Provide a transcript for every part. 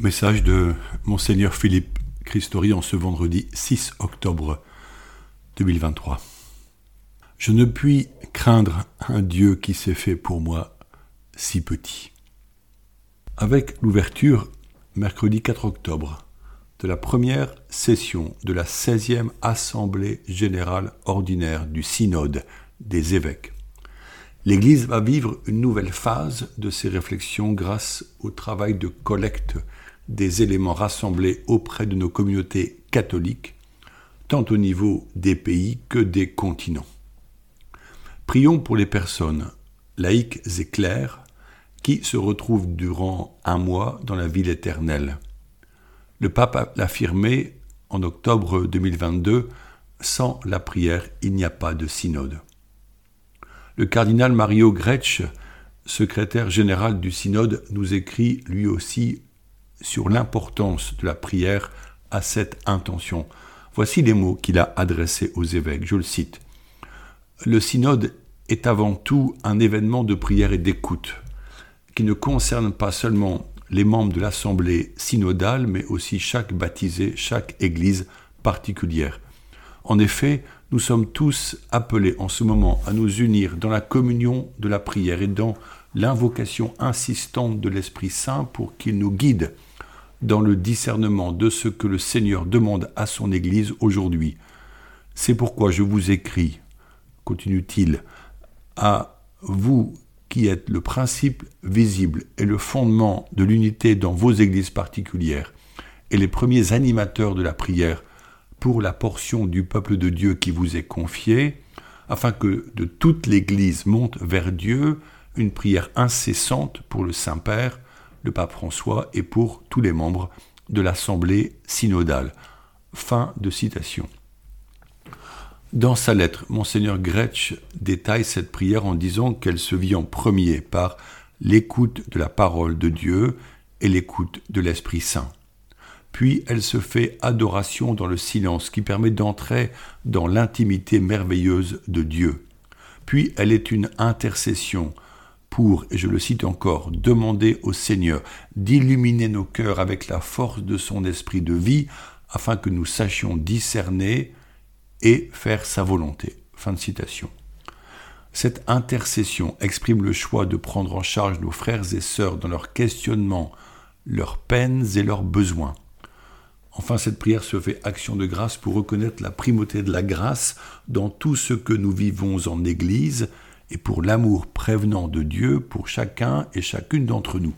Message de Monseigneur Philippe Christori en ce vendredi 6 octobre 2023. Je ne puis craindre un Dieu qui s'est fait pour moi si petit. Avec l'ouverture, mercredi 4 octobre, de la première session de la 16e Assemblée générale ordinaire du Synode des évêques, l'Église va vivre une nouvelle phase de ses réflexions grâce au travail de collecte des éléments rassemblés auprès de nos communautés catholiques, tant au niveau des pays que des continents. Prions pour les personnes laïques et claires qui se retrouvent durant un mois dans la ville éternelle. Le pape l'affirmé en octobre 2022, sans la prière, il n'y a pas de synode. Le cardinal Mario Gretsch, secrétaire général du synode, nous écrit lui aussi sur l'importance de la prière à cette intention. Voici les mots qu'il a adressés aux évêques, je le cite. Le synode est avant tout un événement de prière et d'écoute, qui ne concerne pas seulement les membres de l'assemblée synodale, mais aussi chaque baptisé, chaque église particulière. En effet, nous sommes tous appelés en ce moment à nous unir dans la communion de la prière et dans l'invocation insistante de l'Esprit Saint pour qu'il nous guide dans le discernement de ce que le Seigneur demande à son Église aujourd'hui. C'est pourquoi je vous écris, continue-t-il, à vous qui êtes le principe visible et le fondement de l'unité dans vos églises particulières, et les premiers animateurs de la prière pour la portion du peuple de Dieu qui vous est confiée, afin que de toute l'Église monte vers Dieu une prière incessante pour le Saint-Père, pape François et pour tous les membres de l'Assemblée synodale. Fin de citation. Dans sa lettre, monseigneur Gretsch détaille cette prière en disant qu'elle se vit en premier par l'écoute de la parole de Dieu et l'écoute de l'Esprit Saint. Puis elle se fait adoration dans le silence qui permet d'entrer dans l'intimité merveilleuse de Dieu. Puis elle est une intercession et je le cite encore, demander au Seigneur d'illuminer nos cœurs avec la force de son esprit de vie, afin que nous sachions discerner et faire sa volonté. Fin de citation. Cette intercession exprime le choix de prendre en charge nos frères et sœurs dans leurs questionnements, leurs peines et leurs besoins. Enfin, cette prière se fait action de grâce pour reconnaître la primauté de la grâce dans tout ce que nous vivons en Église et pour l'amour prévenant de Dieu pour chacun et chacune d'entre nous.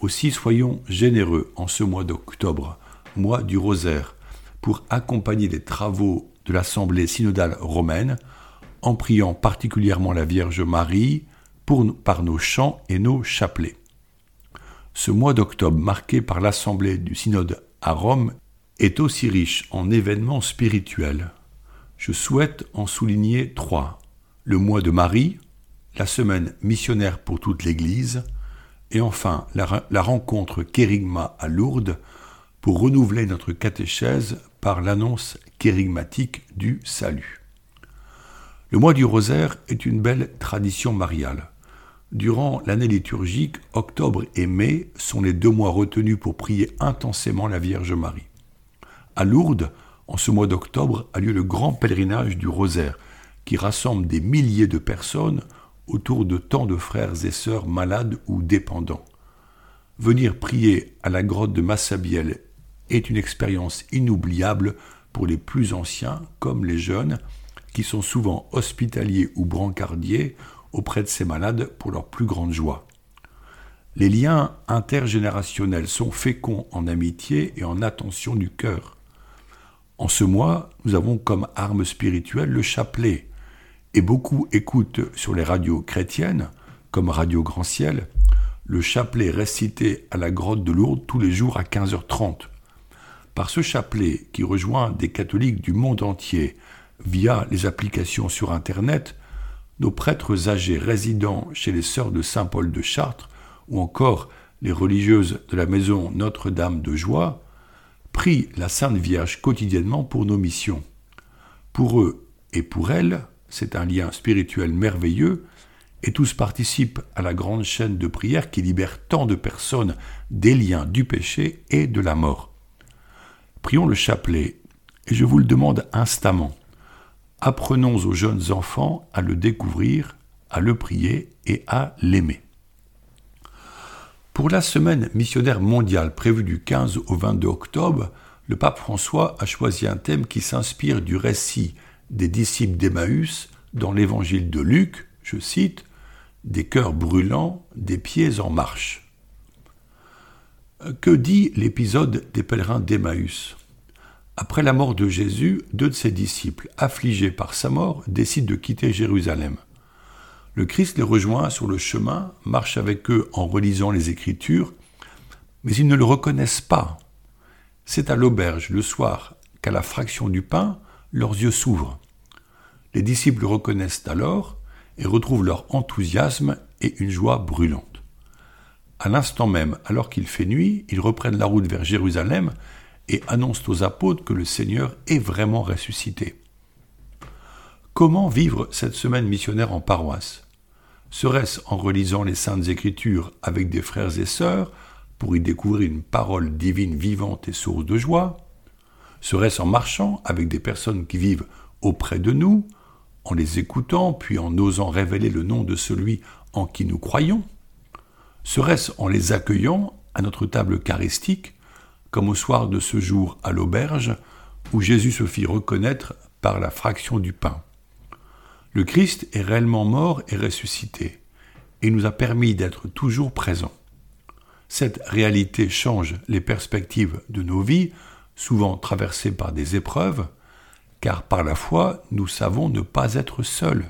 Aussi soyons généreux en ce mois d'octobre, mois du rosaire, pour accompagner les travaux de l'Assemblée synodale romaine, en priant particulièrement la Vierge Marie pour, par nos chants et nos chapelets. Ce mois d'octobre marqué par l'Assemblée du synode à Rome est aussi riche en événements spirituels. Je souhaite en souligner trois le mois de Marie, la semaine missionnaire pour toute l'Église, et enfin la, rencontre Kérigma à Lourdes pour renouveler notre catéchèse par l'annonce kérigmatique du salut. Le mois du rosaire est une belle tradition mariale. Durant l'année liturgique, octobre et mai sont les deux mois retenus pour prier intensément la Vierge Marie. À Lourdes, en ce mois d'octobre, a lieu le grand pèlerinage du rosaire, qui rassemble des milliers de personnes autour de tant de frères et sœurs malades ou dépendants. Venir prier à la grotte de Massabielle est une expérience inoubliable pour les plus anciens comme les jeunes, qui sont souvent hospitaliers ou brancardiers auprès de ces malades pour leur plus grande joie. Les liens intergénérationnels sont féconds en amitié et en attention du cœur. En ce mois, nous avons comme arme spirituelle le chapelet, et beaucoup écoutent sur les radios chrétiennes, comme Radio Grand Ciel, le chapelet récité à la grotte de Lourdes tous les jours à 15h30. Par ce chapelet, qui rejoint des catholiques du monde entier via les applications sur Internet, nos prêtres âgés résidant chez les sœurs de Saint-Paul de Chartres, ou encore les religieuses de la maison Notre-Dame de Joie, prient la Sainte Vierge quotidiennement pour nos missions. Pour eux et pour elles, c'est un lien spirituel merveilleux et tous participent à la grande chaîne de prière qui libère tant de personnes des liens du péché et de la mort. Prions le chapelet, et je vous le demande instamment. Apprenons aux jeunes enfants à le découvrir, à le prier et à l'aimer. Pour la semaine missionnaire mondiale prévue du 15 au 22 octobre, le pape François a choisi un thème qui s'inspire du récit des disciples d'Emmaüs dans l'évangile de Luc, je cite, des cœurs brûlants, des pieds en marche. Que dit l'épisode des pèlerins d'Emmaüs? Après la mort de Jésus, deux de ses disciples, affligés par sa mort, décident de quitter Jérusalem. Le Christ les rejoint sur le chemin, marche avec eux en relisant les Écritures, mais ils ne le reconnaissent pas. C'est à l'auberge, le soir, qu'à la fraction du pain, leurs yeux s'ouvrent. Les disciples le reconnaissent alors et retrouvent leur enthousiasme et une joie brûlante. À l'instant même, alors qu'il fait nuit, ils reprennent la route vers Jérusalem et annoncent aux apôtres que le Seigneur est vraiment ressuscité. Comment vivre cette semaine missionnaire en paroisse? Serait-ce en relisant les saintes écritures avec des frères et sœurs pour y découvrir une parole divine vivante et source de joie? Serait-ce en marchant avec des personnes qui vivent auprès de nous, en les écoutant, puis en osant révéler le nom de celui en qui nous croyons? Serait-ce en les accueillant à notre table eucharistique, comme au soir de ce jour à l'auberge, où Jésus se fit reconnaître par la fraction du pain? Le Christ est réellement mort et ressuscité, et nous a permis d'être toujours présents. Cette réalité change les perspectives de nos vies, souvent traversées par des épreuves, car par la foi, nous savons ne pas être seuls.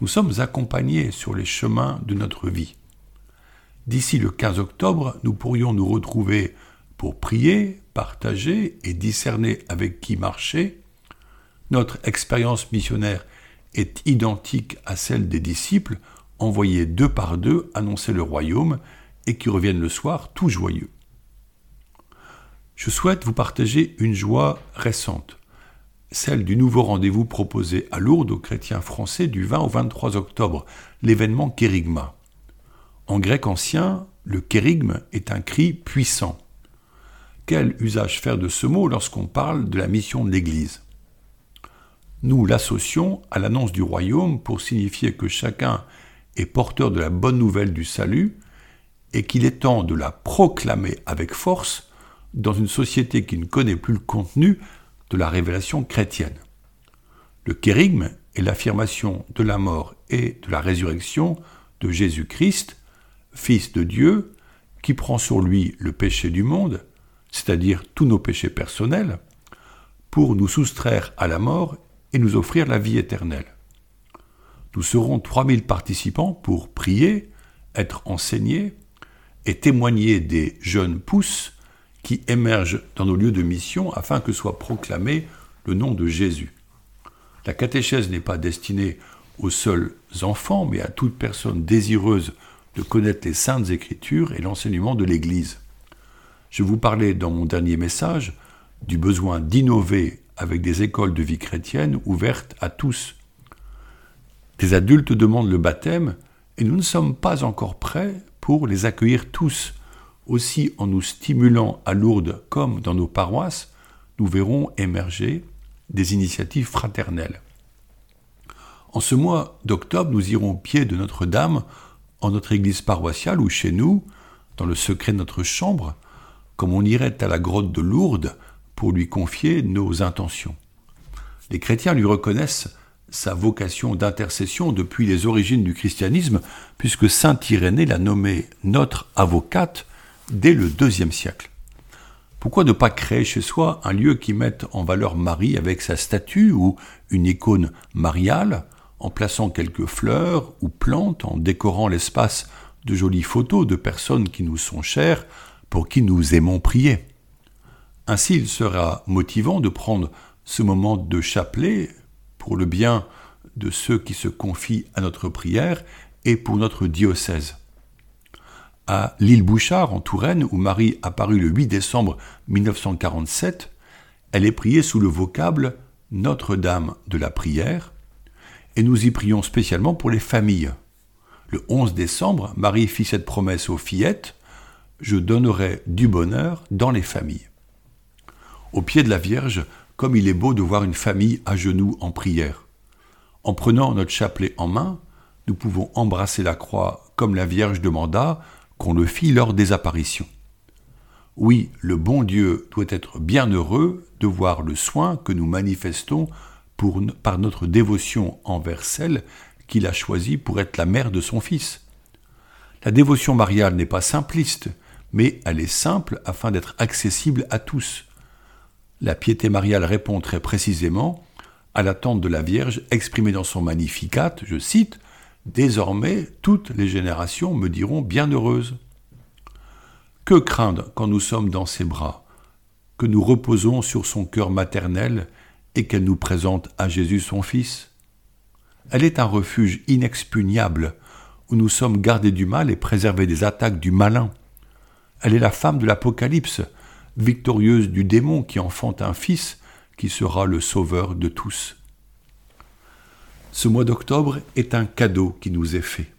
Nous sommes accompagnés sur les chemins de notre vie. D'ici le 15 octobre, nous pourrions nous retrouver pour prier, partager et discerner avec qui marcher. Notre expérience missionnaire est identique à celle des disciples envoyés deux par deux annoncer le royaume et qui reviennent le soir tout joyeux. Je souhaite vous partager une joie récente, celle du nouveau rendez-vous proposé à Lourdes aux chrétiens français du 20 au 23 octobre, l'événement Kérigma. En grec ancien, le kérigme est un cri puissant. Quel usage faire de ce mot lorsqu'on parle de la mission de l'Église? Nous l'associons à l'annonce du royaume pour signifier que chacun est porteur de la bonne nouvelle du salut et qu'il est temps de la proclamer avec force dans une société qui ne connaît plus le contenu de la révélation chrétienne. Le kérigme est l'affirmation de la mort et de la résurrection de Jésus-Christ, Fils de Dieu, qui prend sur lui le péché du monde, c'est-à-dire tous nos péchés personnels, pour nous soustraire à la mort et nous offrir la vie éternelle. Nous serons 3000 participants pour prier, être enseignés et témoigner des jeunes pousses qui émergent dans nos lieux de mission afin que soit proclamé le nom de Jésus. La catéchèse n'est pas destinée aux seuls enfants, mais à toute personne désireuse de connaître les saintes écritures et l'enseignement de l'Église. Je vous parlais dans mon dernier message du besoin d'innover avec des écoles de vie chrétienne ouvertes à tous. Des adultes demandent le baptême et nous ne sommes pas encore prêts pour les accueillir tous. Aussi, en nous stimulant à Lourdes comme dans nos paroisses, nous verrons émerger des initiatives fraternelles. En ce mois d'octobre, nous irons au pied de Notre-Dame, en notre église paroissiale ou chez nous, dans le secret de notre chambre, comme on irait à la grotte de Lourdes pour lui confier nos intentions. Les chrétiens lui reconnaissent sa vocation d'intercession depuis les origines du christianisme, puisque Saint Irénée l'a nommé notre avocate dès le deuxième siècle. Pourquoi ne pas créer chez soi un lieu qui mette en valeur Marie avec sa statue ou une icône mariale, en plaçant quelques fleurs ou plantes, en décorant l'espace de jolies photos de personnes qui nous sont chères, pour qui nous aimons prier? Ainsi, il sera motivant de prendre ce moment de chapelet pour le bien de ceux qui se confient à notre prière et pour notre diocèse. À l'île Bouchard, en Touraine, où Marie apparut le 8 décembre 1947, elle est priée sous le vocable Notre-Dame de la prière, et nous y prions spécialement pour les familles. Le 11 décembre, Marie fit cette promesse aux fillettes Je donnerai du bonheur dans les familles. Au pied de la Vierge, comme il est beau de voir une famille à genoux en prière. En prenant notre chapelet en main, nous pouvons embrasser la croix comme la Vierge demanda qu'on le fit lors des apparitions. Oui, le bon Dieu doit être bien heureux de voir le soin que nous manifestons par notre dévotion envers celle qu'il a choisie pour être la mère de son Fils. La dévotion mariale n'est pas simpliste, mais elle est simple afin d'être accessible à tous. La piété mariale répond très précisément à l'attente de la Vierge exprimée dans son Magnificat, je cite, Désormais toutes les générations me diront bienheureuse. Que craindre quand nous sommes dans ses bras, que nous reposons sur son cœur maternel et qu'elle nous présente à Jésus son Fils? Elle est un refuge inexpugnable où nous sommes gardés du mal et préservés des attaques du malin. Elle est la femme de l'Apocalypse, victorieuse du démon qui enfante un fils qui sera le sauveur de tous. Ce mois d'octobre est un cadeau qui nous est fait.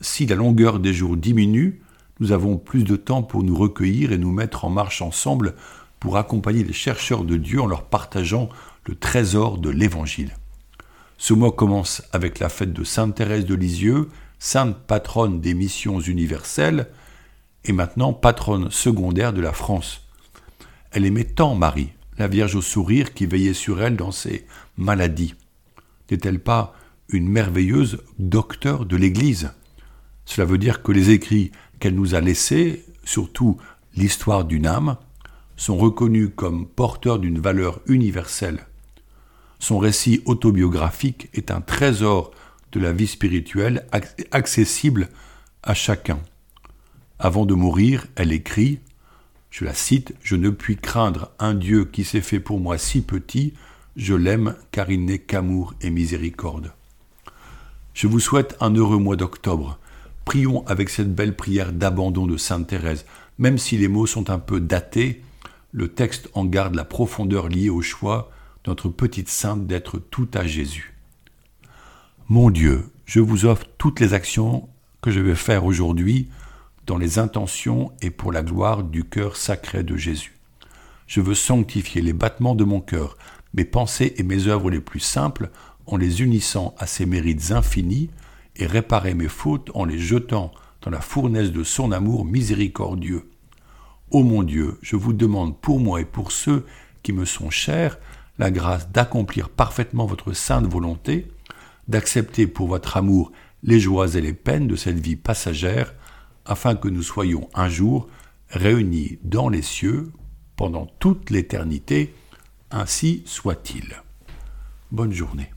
Si la longueur des jours diminue, nous avons plus de temps pour nous recueillir et nous mettre en marche ensemble pour accompagner les chercheurs de Dieu en leur partageant le trésor de l'Évangile. Ce mois commence avec la fête de Sainte Thérèse de Lisieux, sainte patronne des missions universelles, et maintenant patronne secondaire de la France. Elle aimait tant Marie, la Vierge au sourire qui veillait sur elle dans ses maladies. N'est-elle pas une merveilleuse docteur de l'Église? Cela veut dire que les écrits qu'elle nous a laissés, surtout l'histoire d'une âme, sont reconnus comme porteurs d'une valeur universelle. Son récit autobiographique est un trésor de la vie spirituelle accessible à chacun. Avant de mourir, elle écrit, je la cite, Je ne puis craindre un Dieu qui s'est fait pour moi si petit, je l'aime car il n'est qu'amour et miséricorde. Je vous souhaite un heureux mois d'octobre. Prions avec cette belle prière d'abandon de Sainte Thérèse. Même si les mots sont un peu datés, le texte en garde la profondeur liée au choix de notre petite sainte d'être tout à Jésus. Mon Dieu, je vous offre toutes les actions que je vais faire aujourd'hui dans les intentions et pour la gloire du cœur sacré de Jésus. Je veux sanctifier les battements de mon cœur, mes pensées et mes œuvres les plus simples en les unissant à ses mérites infinis et réparer mes fautes en les jetant dans la fournaise de son amour miséricordieux. Ô mon Dieu, je vous demande pour moi et pour ceux qui me sont chers la grâce d'accomplir parfaitement votre sainte volonté, d'accepter pour votre amour les joies et les peines de cette vie passagère, afin que nous soyons un jour réunis dans les cieux pendant toute l'éternité, ainsi soit-il. Bonne journée.